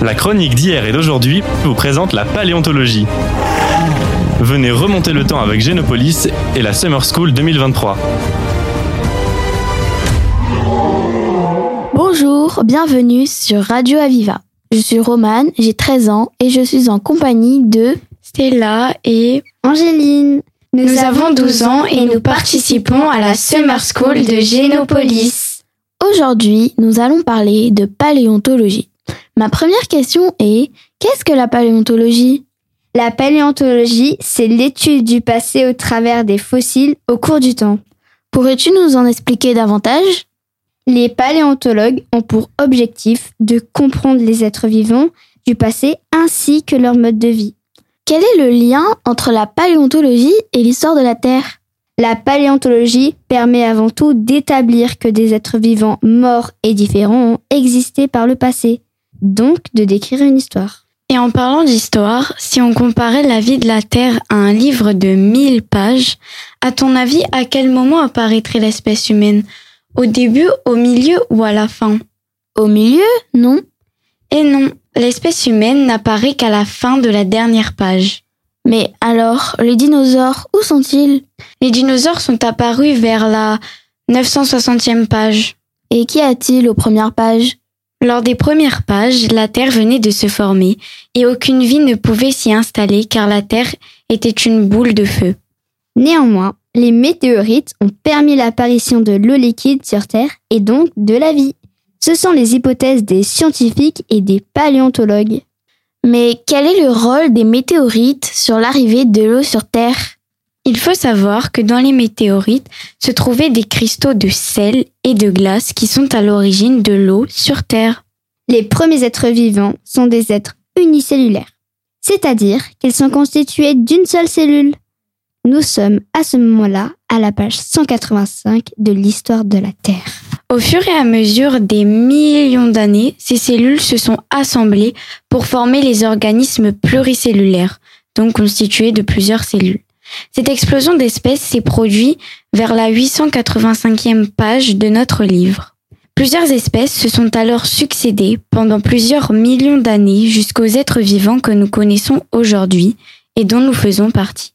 La chronique d'hier et d'aujourd'hui vous présente la paléontologie. Venez remonter le temps avec Génopolis et la Summer School 2023. Bonjour, bienvenue sur Radio Aviva. Je suis Romane, j'ai 13 ans et je suis en compagnie de Stella et Angéline. Nous, avons 12 ans et nous participons à la Summer School de Génopolis. Aujourd'hui, nous allons parler de paléontologie. Ma première question est, qu'est-ce que la paléontologie? La paléontologie, c'est l'étude du passé au travers des fossiles au cours du temps. Pourrais-tu nous en expliquer davantage? Les paléontologues ont pour objectif de comprendre les êtres vivants du passé ainsi que leur mode de vie. Quel est le lien entre la paléontologie et l'histoire de la Terre? La paléontologie permet avant tout d'établir que des êtres vivants morts et différents ont existé par le passé, donc de décrire une histoire. Et en parlant d'histoire, si on comparait la vie de la Terre à un livre de 1000 pages, à ton avis, à quel moment apparaîtrait l'espèce humaine? Au début, au milieu ou à la fin? Au milieu, non Et non, l'espèce humaine n'apparaît qu'à la fin de la dernière page. Mais alors, les dinosaures, où sont-ils? Les dinosaures sont apparus vers la 960e page. Et qu'y a-t-il aux premières pages? Lors des premières pages, la Terre venait de se former et aucune vie ne pouvait s'y installer car la Terre était une boule de feu. Néanmoins, les météorites ont permis l'apparition de l'eau liquide sur Terre et donc de la vie. Ce sont les hypothèses des scientifiques et des paléontologues. Mais quel est le rôle des météorites sur l'arrivée de l'eau sur Terre? Il faut savoir que dans les météorites se trouvaient des cristaux de sel et de glace qui sont à l'origine de l'eau sur Terre. Les premiers êtres vivants sont des êtres unicellulaires, c'est-à-dire qu'ils sont constitués d'une seule cellule. Nous sommes à ce moment-là à la page 185 de l'histoire de la Terre. Au fur et à mesure des millions d'années, ces cellules se sont assemblées pour former les organismes pluricellulaires, donc constitués de plusieurs cellules. Cette explosion d'espèces s'est produite vers la 885e page de notre livre. Plusieurs espèces se sont alors succédées pendant plusieurs millions d'années jusqu'aux êtres vivants que nous connaissons aujourd'hui et dont nous faisons partie.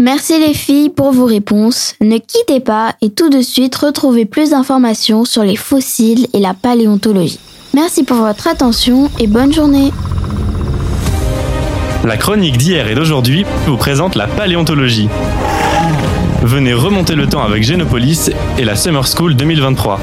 Merci les filles pour vos réponses. Ne quittez pas et tout de suite retrouvez plus d'informations sur les fossiles et la paléontologie. Merci pour votre attention et bonne journée. La chronique d'hier et d'aujourd'hui vous présente la paléontologie. Venez remonter le temps avec Génopolis et la Summer School 2023.